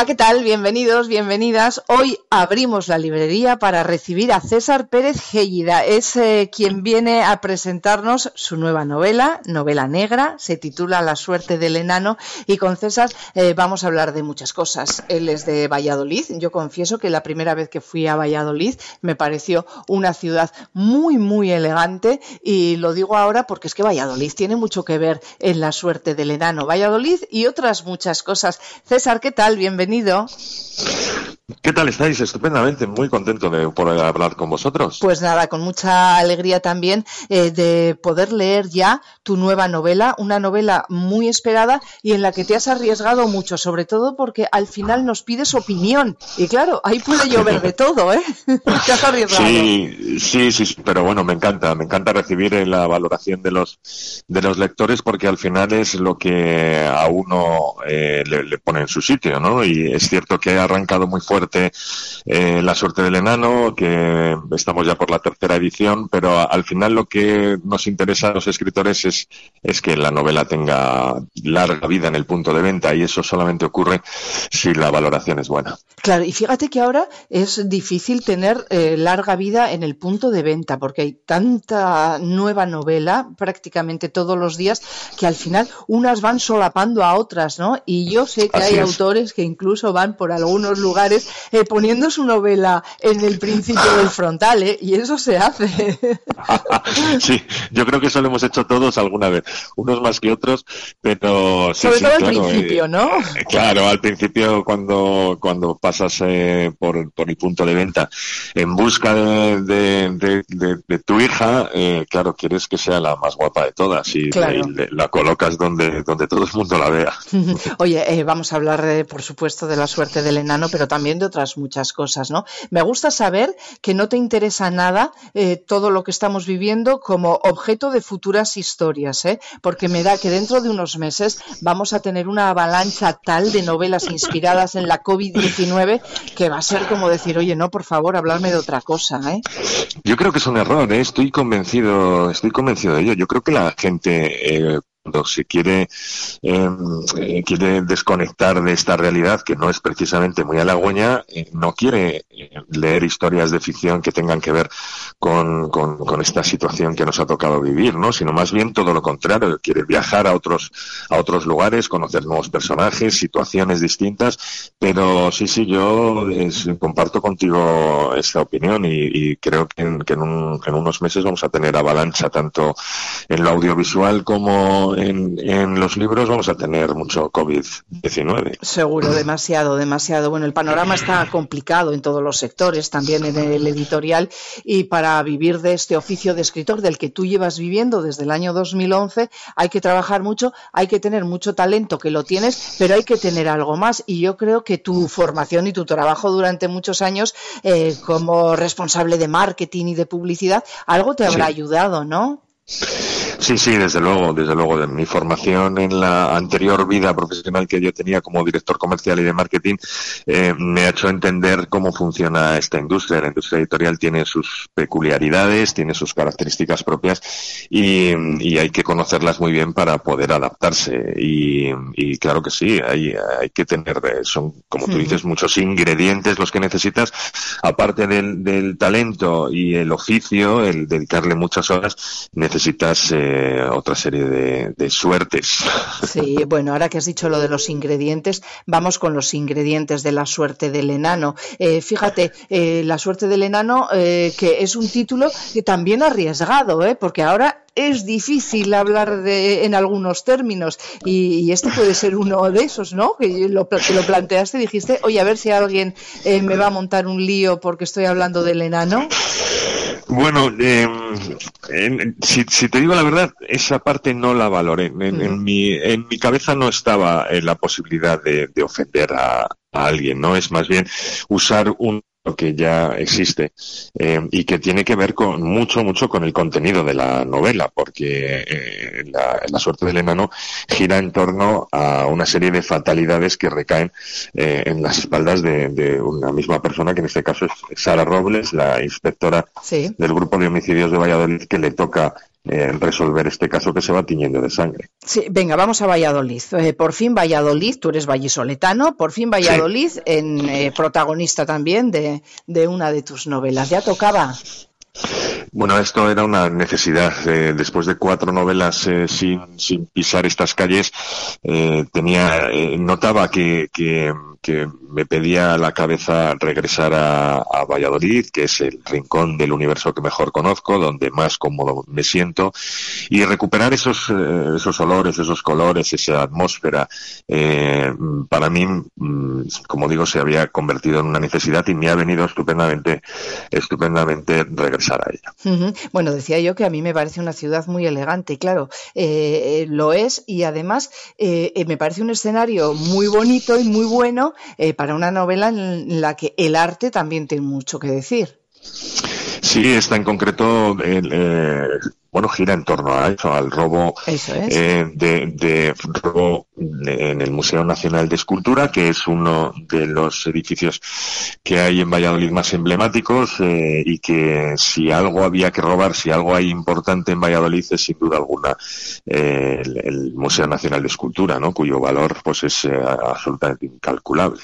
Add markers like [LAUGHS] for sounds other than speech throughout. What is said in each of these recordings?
Hola, ¿qué tal? Bienvenidos, bienvenidas. Hoy abrimos la librería para recibir a César Pérez Gellida. Es eh, quien viene a presentarnos su nueva novela, novela negra, se titula La suerte del enano y con César eh, vamos a hablar de muchas cosas. Él es de Valladolid. Yo confieso que la primera vez que fui a Valladolid me pareció una ciudad muy, muy elegante y lo digo ahora porque es que Valladolid tiene mucho que ver en la suerte del enano. Valladolid y otras muchas cosas. César, ¿qué tal? Bienvenido bienvenido. ¿Qué tal estáis? Estupendamente, muy contento de poder hablar con vosotros. Pues nada, con mucha alegría también eh, de poder leer ya tu nueva novela, una novela muy esperada y en la que te has arriesgado mucho, sobre todo porque al final nos pides opinión. Y claro, ahí puede llover de todo, ¿eh? [LAUGHS] te has arriesgado. Sí, sí, sí, pero bueno, me encanta, me encanta recibir la valoración de los, de los lectores porque al final es lo que a uno eh, le, le pone en su sitio, ¿no? Y es cierto que ha arrancado muy fuerte eh, la suerte del enano, que estamos ya por la tercera edición, pero al final lo que nos interesa a los escritores es, es que la novela tenga larga vida en el punto de venta y eso solamente ocurre si la valoración es buena. Claro, y fíjate que ahora es difícil tener eh, larga vida en el punto de venta porque hay tanta nueva novela prácticamente todos los días que al final unas van solapando a otras, ¿no? Y yo sé que hay autores que incluso van por algunos lugares eh, poniendo su novela en el principio del frontal, ¿eh? y eso se hace. [LAUGHS] sí, yo creo que eso lo hemos hecho todos alguna vez, unos más que otros, pero sobre todo al principio, ¿no? Eh, claro, al principio cuando cuando pasas por, por el punto de venta en busca de, de, tu hija, claro, quieres que sea la más guapa de todas y, la colocas donde donde todo el mundo la vea. [LAUGHS] Oye, vamos a hablar, por supuesto, de la suerte del enano, pero también de otras muchas cosas, ¿no? Me gusta saber que no te interesa nada eh, todo lo que estamos viviendo como objeto de futuras historias, ¿eh? Porque me da que dentro de unos meses vamos a tener una avalancha tal de novelas inspiradas en la COVID-19 que va a ser como decir, oye, no, por favor, hablarme de otra cosa, ¿eh? Yo creo que es un error, ¿eh? estoy convencido, estoy convencido de ello. Yo creo que la gente eh, cuando se quiere, em, eh, quiere desconectar de esta realidad, que no es precisamente muy halagüeña, eh, no quiere eh, leer historias de ficción que tengan que ver con, con, esta situación que nos ha tocado vivir, ¿no? Sino más bien todo lo contrario, quiere viajar a otros, a otros lugares, conocer nuevos personajes, situaciones distintas, pero sí, sí, yo comparto contigo esta opinión y, creo que, en, que en, en unos meses vamos a tener avalancha tanto en lo audiovisual como en, los libros vamos a tener mucho COVID-19. Seguro, [CLEARS THROAT] demasiado, demasiado. Bueno, el panorama está complicado en todos los sectores, también en el editorial, y para vivir de este oficio de escritor del que tú llevas viviendo desde el año 2011, hay que trabajar mucho, hay que tener mucho talento, que lo tienes, pero hay que tener algo más. Y yo creo que tu formación y tu trabajo durante muchos años eh, como responsable de marketing y de publicidad, algo te habrá ayudado, ¿no? Sí, sí, desde luego, desde luego. De mi formación en la anterior vida profesional que yo tenía como director comercial y de marketing eh, me ha hecho entender cómo funciona esta industria. La industria editorial tiene sus peculiaridades, tiene sus características propias y, hay que conocerlas muy bien para poder adaptarse. Y, claro que sí, hay, hay que tener, eh, son, como tú dices, muchos ingredientes los que necesitas, aparte del, del talento y el oficio, el dedicarle muchas horas, necesitas eh, otra serie de, suertes. Sí, bueno, ahora que has dicho lo de los ingredientes, vamos con los ingredientes de la suerte del enano. Eh, fíjate, eh, la suerte del enano, eh, que es un título que también arriesgado, porque ahora es difícil hablar de, en algunos términos y, este puede ser uno de esos, ¿no? Que lo, que lo planteaste y dijiste, oye, a ver si alguien me va a montar un lío porque estoy hablando del enano. Bueno, eh, si, te digo la verdad, esa parte no la valoré. En, mi, en mi cabeza no estaba la posibilidad de, ofender a, a, alguien, ¿no? Es más bien usar un que ya existe eh, y que tiene que ver con mucho, mucho con el contenido de la novela, porque eh, la, suerte del enano gira en torno a una serie de fatalidades que recaen eh, en las espaldas de, una misma persona, que en este caso es Sara Robles, la inspectora del grupo de homicidios de Valladolid, que le toca eh, resolver este caso que se va tiñendo de sangre. Sí, venga, vamos a Valladolid. Eh, por fin Valladolid, tú eres vallisoletano, por fin Valladolid, en eh, protagonista también de, de una de tus novelas. ¿Ya tocaba? Bueno, esto era una necesidad. Eh, después de cuatro novelas eh, sin, sin, pisar estas calles, eh, tenía, notaba que, que, que, me pedía la cabeza regresar a, a, Valladolid, que es el rincón del universo que mejor conozco, donde más cómodo me siento, y recuperar esos, esos olores, esos colores, esa atmósfera. para mí, mm, como digo, se había convertido en una necesidad y me ha venido estupendamente, estupendamente regresar a ella. Bueno, decía yo que a mí me parece una ciudad muy elegante, y claro, eh, lo es y además eh, me parece un escenario muy bonito y muy bueno eh, para una novela en la que el arte también tiene mucho que decir. Sí, está en concreto eh, bueno, gira en torno a eso, al robo eh, de, de, robo en el Museo Nacional de Escultura, que es uno de los edificios que hay en Valladolid más emblemáticos eh, y que si algo había que robar, si algo hay importante en Valladolid es sin duda alguna eh, el, el, Museo Nacional de Escultura, ¿no? Cuyo valor pues es absolutamente incalculable.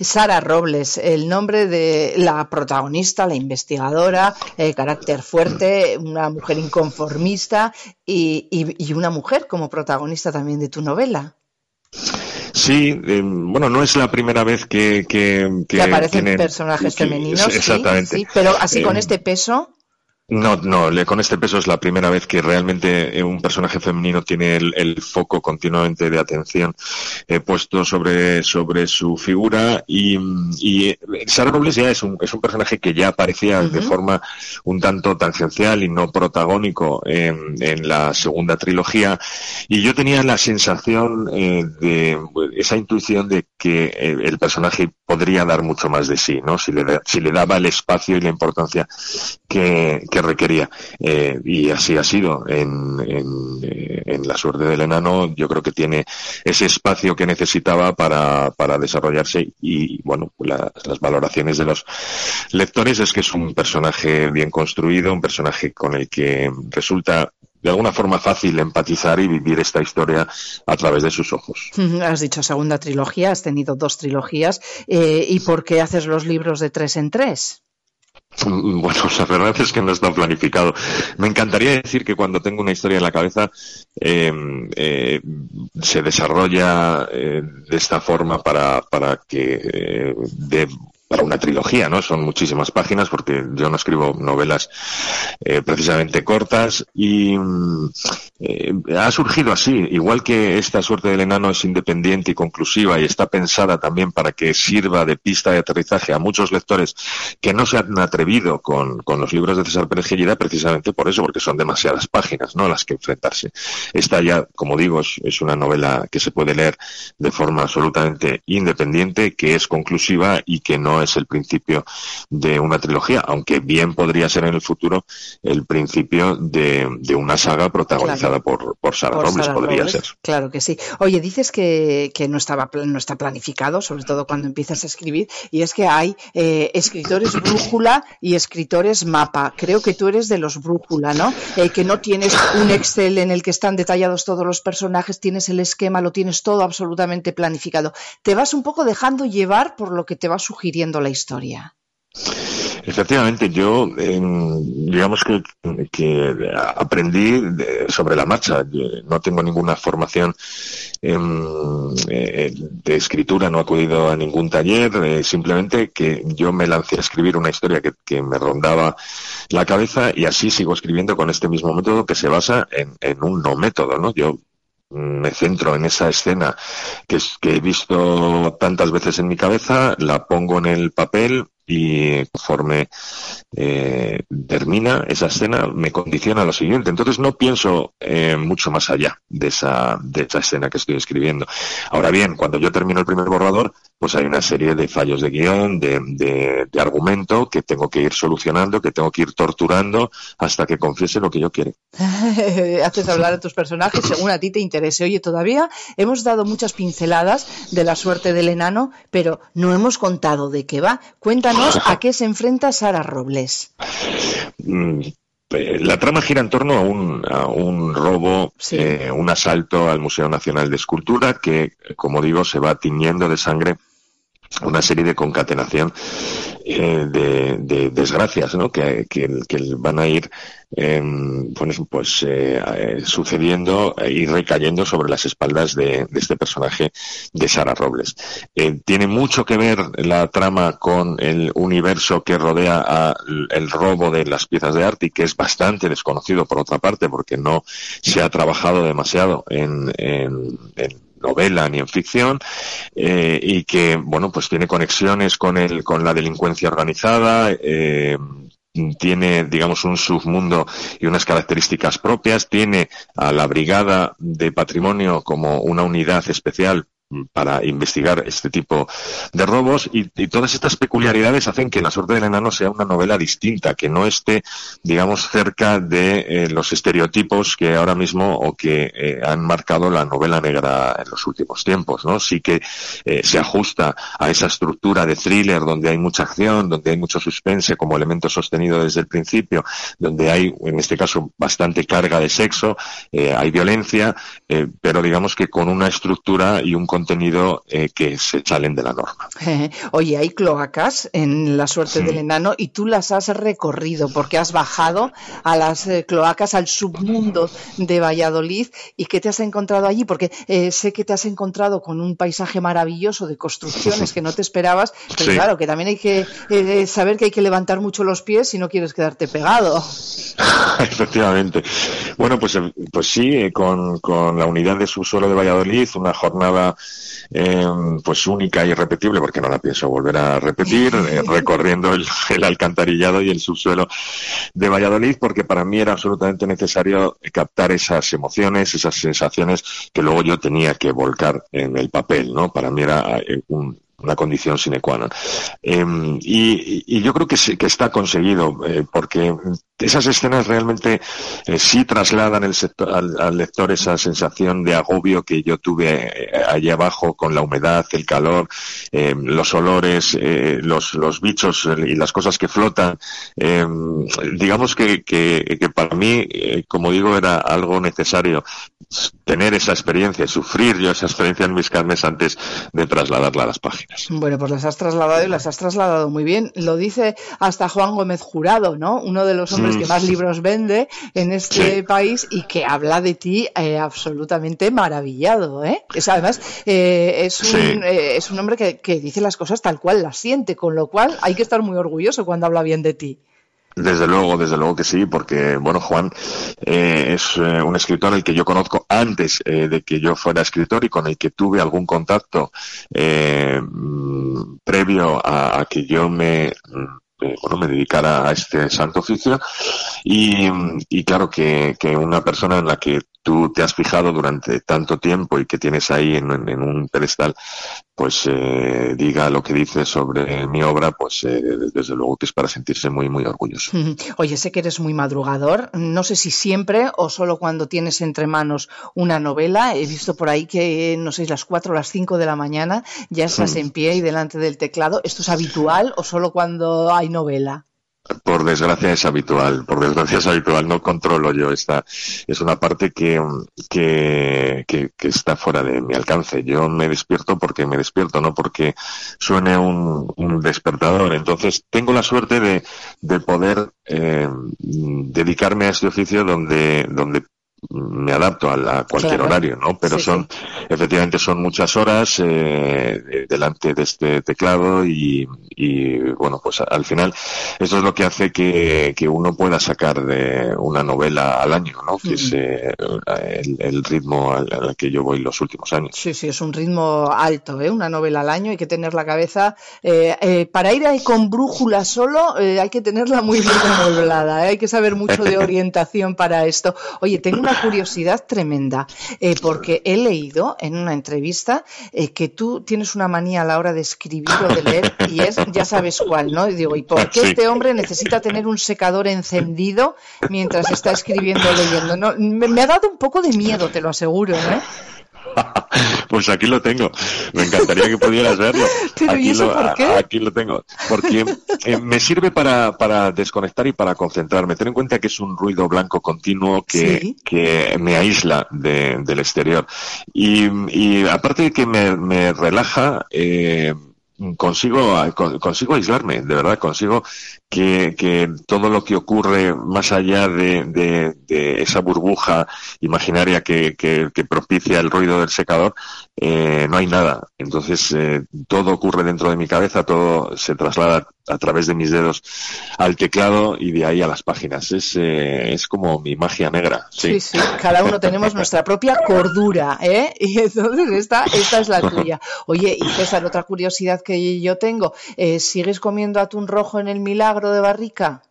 Sara Robles, el nombre de la protagonista, la investigadora, eh, carácter fuerte, una mujer inconformista y, y, y, una mujer como protagonista también de tu novela. Sí, eh, bueno, no es la primera vez que, que, que, que aparecen tienen, personajes femeninos. Sí, sí, pero así eh, con este peso. No, no, con este peso es la primera vez que realmente eh, un personaje femenino tiene el, el foco continuamente de atención eh, puesto sobre, sobre su figura y, y Sara Robles ya es un, es un personaje que ya aparecía uh -huh. de forma un tanto tangencial y no protagónico en, en la segunda trilogía y yo tenía la sensación eh, de esa intuición de que eh, el personaje podría dar mucho más de sí, ¿no? Si le, si le daba el espacio y la importancia que, que requería. Eh, y así ha sido. En, en, en, La suerte del enano yo creo que tiene ese espacio que necesitaba para, para desarrollarse y, bueno, la, las valoraciones de los lectores es que es un personaje bien construido, un personaje con el que resulta de alguna forma fácil empatizar y vivir esta historia a través de sus ojos. Has dicho segunda trilogía, has tenido dos trilogías. Eh, ¿Y por qué haces los libros de tres en tres? Bueno, [LAUGHS] la verdad es que no está planificado. Me encantaría decir que cuando tengo una historia en la cabeza eh, eh, se desarrolla eh, de esta forma para, para que eh, de para una trilogía, ¿no? Son muchísimas páginas porque yo no escribo novelas eh, precisamente cortas y eh, ha surgido así, igual que esta suerte del enano es independiente y conclusiva y está pensada también para que sirva de pista de aterrizaje a muchos lectores que no se han atrevido con, con los libros de César Pérez Gellida precisamente por eso, porque son demasiadas páginas, ¿no? Las que enfrentarse. Esta ya, como digo, es, es una novela que se puede leer de forma absolutamente independiente, que es conclusiva y que no es el principio de una trilogía, aunque bien podría ser en el futuro el principio de, de una saga protagonizada claro. por, por Sara por Robles, podría Robles. ser. Claro que sí. Oye, dices que, que, no, estaba, no está planificado, sobre todo cuando empiezas a escribir, y es que hay eh, escritores brújula y escritores mapa. Creo que tú eres de los brújula, ¿no? Eh, que no tienes un Excel en el que están detallados todos los personajes, tienes el esquema, lo tienes todo absolutamente planificado. Te vas un poco dejando llevar por lo que te va sugiriendo la historia. Efectivamente, yo eh, digamos que, aprendí sobre la marcha. No tengo ninguna formación eh, de escritura, no he acudido a ningún taller, eh, simplemente que yo me lancé a escribir una historia que, que, me rondaba la cabeza y así sigo escribiendo con este mismo método que se basa en, en un no método, ¿no? Yo me centro en esa escena que, he visto tantas veces en mi cabeza, la pongo en el papel y conforme eh, termina esa escena me condiciona lo siguiente. Entonces no pienso eh, mucho más allá de esa, de esa escena que estoy escribiendo. Ahora bien, cuando yo termino el primer borrador, pues hay una serie de fallos de guion, de, de, de argumento que tengo que ir solucionando, que tengo que ir torturando hasta que confiese lo que yo quiero. [LAUGHS] Haces hablar a tus personajes según a ti te interese. Oye, todavía hemos dado muchas pinceladas de la suerte del enano, pero no hemos contado de qué va. Cuéntanos a qué se enfrenta Sara Robles. Mm, eh, la trama gira en torno a un, a un robo, eh, un asalto al Museo Nacional de Escultura que, como digo, se va tiñendo de sangre una serie de concatenación eh, de, desgracias ¿no? que, van a ir em, pues, pues eh, sucediendo y recayendo sobre las espaldas de, este personaje de Sara Robles. Eh, tiene mucho que ver la trama con el universo que rodea el robo de las piezas de arte y que es bastante desconocido por otra parte porque no se ha trabajado demasiado en, en novela ni en ficción eh, y que bueno pues tiene conexiones con el con la delincuencia organizada eh, tiene, digamos, un submundo y unas características propias, tiene a la Brigada de Patrimonio como una unidad especial para investigar este tipo de robos y, todas estas peculiaridades hacen que La suerte del enano sea una novela distinta, que no esté, digamos, cerca de eh, los estereotipos que ahora mismo o que eh, han marcado la novela negra en los últimos tiempos, ¿no? Sí que eh, se ajusta a esa estructura de thriller donde hay mucha acción, donde hay mucho suspense como elemento sostenido desde el principio, donde hay, en este caso, bastante carga de sexo, hay violencia, pero digamos que con una estructura y un contenido eh, que se salen de la norma. Oye, hay cloacas en la suerte del enano y tú las has recorrido porque has bajado a las eh, cloacas, al submundo de Valladolid. ¿Y qué te has encontrado allí? Porque eh, sé que te has encontrado con un paisaje maravilloso de construcciones que no te esperabas, pero claro, que también hay que saber que hay que levantar mucho los pies si no quieres quedarte pegado. [LAUGHS] Efectivamente. Bueno, pues, pues sí, con, con la unidad de subsuelo de Valladolid, una jornada eh, pues única y irrepetible, porque no la pienso volver a repetir, eh, [LAUGHS] recorriendo el, alcantarillado y el subsuelo de Valladolid, porque para mí era absolutamente necesario captar esas emociones, esas sensaciones que luego yo tenía que volcar en el papel, ¿no? Para mí era eh, un, una condición sine qua non. Em, y, yo creo que, que está conseguido, eh, porque esas escenas realmente eh, sí trasladan el al, lector esa sensación de agobio que yo tuve eh, allí abajo con la humedad, el calor, em, los olores, los, los bichos y las cosas que flotan. Digamos que, que, que para mí, como digo, era algo necesario tener esa experiencia, sufrir yo esa experiencia en mis carnes antes de trasladarla a las páginas. Bueno, pues las has trasladado y las has trasladado muy bien. Lo dice hasta Juan Gómez Jurado, ¿no? Uno de los hombres que mm. más libros vende en este país y que habla de ti eh, absolutamente maravillado, ¿eh? Es, además, eh, es, un, eh, es un hombre que, que dice las cosas tal cual las siente, con lo cual hay que estar muy orgulloso cuando habla bien de ti. Desde luego, desde luego que sí, porque, bueno, Juan eh, es eh, un escritor al que yo conozco antes eh, de que yo fuera escritor y con el que tuve algún contacto mm, previo a, que yo me bueno, me dedicara a este santo oficio. Y, y claro que, que, una persona en la que tú te has fijado durante tanto tiempo y que tienes ahí en, un pedestal, pues eh, diga lo que dice sobre mi obra, pues eh, desde luego que es para sentirse muy, muy orgulloso. [LAUGHS] Oye, sé que eres muy madrugador, no sé si siempre o solo cuando tienes entre manos una novela. He visto por ahí que, no sé, las 4 o las 5 de la mañana ya estás en pie y delante del teclado. ¿Esto es habitual o solo cuando hay novela? Por desgracia es habitual, por desgracia es habitual, no controlo yo esta, es una parte que, que, que, está fuera de mi alcance. Yo me despierto porque me despierto, no porque suene un, un despertador. Entonces tengo la suerte de, de poder eh, dedicarme a este oficio donde, donde me adapto a, cualquier horario, ¿no? Pero son, efectivamente, son muchas horas eh, delante de este teclado y, y, bueno, pues al final eso es lo que hace que, que uno pueda sacar de una novela al año, ¿no? Que es eh, el, ritmo al, que yo voy los últimos años. Sí, sí, es un ritmo alto, ¿eh? Una novela al año, hay que tener la cabeza, eh, eh para ir ahí con brújula solo, hay que tenerla muy bien [LAUGHS] amueblada, hay que saber mucho de [LAUGHS] orientación para esto. Oye, tengo una curiosidad tremenda, eh, porque he leído en una entrevista eh, que tú tienes una manía a la hora de escribir o de leer, y es, ya sabes cuál, ¿no? Y digo, ¿y por qué este hombre necesita tener un secador encendido mientras está escribiendo o leyendo? No, me, me, ha dado un poco de miedo, te lo aseguro, ¿eh? [LAUGHS] Pues aquí lo tengo. Me encantaría que pudieras verlo. [LAUGHS] aquí, lo, aquí lo tengo. Porque eh, me sirve para, para desconectar y para concentrarme. Ten en cuenta que es un ruido blanco continuo que, que me aísla del exterior. Y, y aparte de que me, me relaja, eh, consigo, consigo aislarme, de verdad, consigo que, que todo lo que ocurre más allá de, de, esa burbuja imaginaria que, que, propicia el ruido del secador, eh, no hay nada. Entonces, eh, todo ocurre dentro de mi cabeza, todo se traslada a través de mis dedos al teclado y de ahí a las páginas. Es, eh, es como mi magia negra. Sí, sí, cada uno tenemos nuestra propia cordura, ¿eh? Y entonces esta, esta es la [LAUGHS] tuya. Oye, y César, otra curiosidad que yo tengo, eh, ¿sigues comiendo atún rojo en el milagro de Barrica?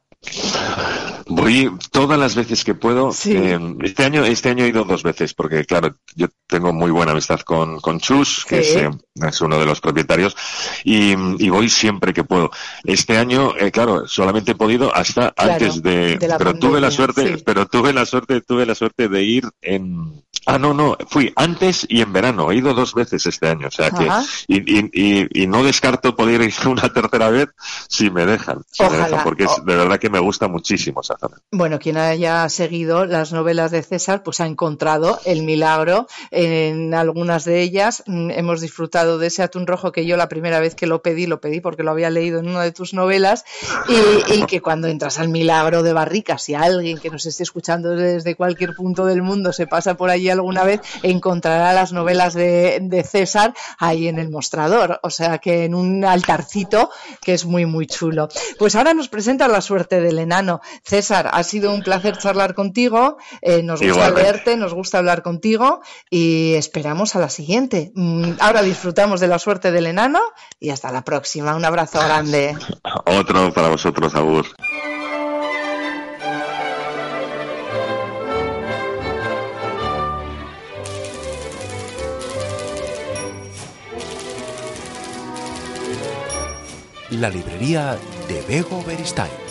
Voy todas las veces que puedo. Eh, este año, este año he ido dos veces, porque claro, yo tengo muy buena amistad con, con Chus, que es, eh, es, uno de los propietarios, y, y, voy siempre que puedo. Este año, eh, claro, solamente he podido hasta antes de, pero tuve la suerte, pero tuve la suerte, tuve la suerte de ir en, Ah, no, no, fui antes y en verano. He ido dos veces este año, o sea que y, y, y, no descarto poder ir [LAUGHS] una tercera vez si me dejan, porque es, de verdad que me gusta muchísimo Bueno, quien haya seguido las novelas de César, pues ha encontrado el milagro en algunas de ellas. Mm, hemos disfrutado de ese atún rojo que yo la primera vez que lo pedí, lo pedí porque lo había leído en una de tus novelas y, que cuando entras al milagro de Barricas, si alguien que nos esté escuchando desde cualquier punto del mundo se pasa por allí alguna vez encontrará las novelas de, de, César ahí en el mostrador, o sea que en un altarcito que es muy muy chulo. Pues ahora nos presenta la suerte del enano. César, ha sido un placer charlar contigo, eh, nos gusta leerte, nos gusta hablar contigo y esperamos a la siguiente. Mm, ahora disfrutamos de la suerte del enano y hasta la próxima. Un abrazo grande. Otro para vosotros, Agur. la librería de Bego Beristain.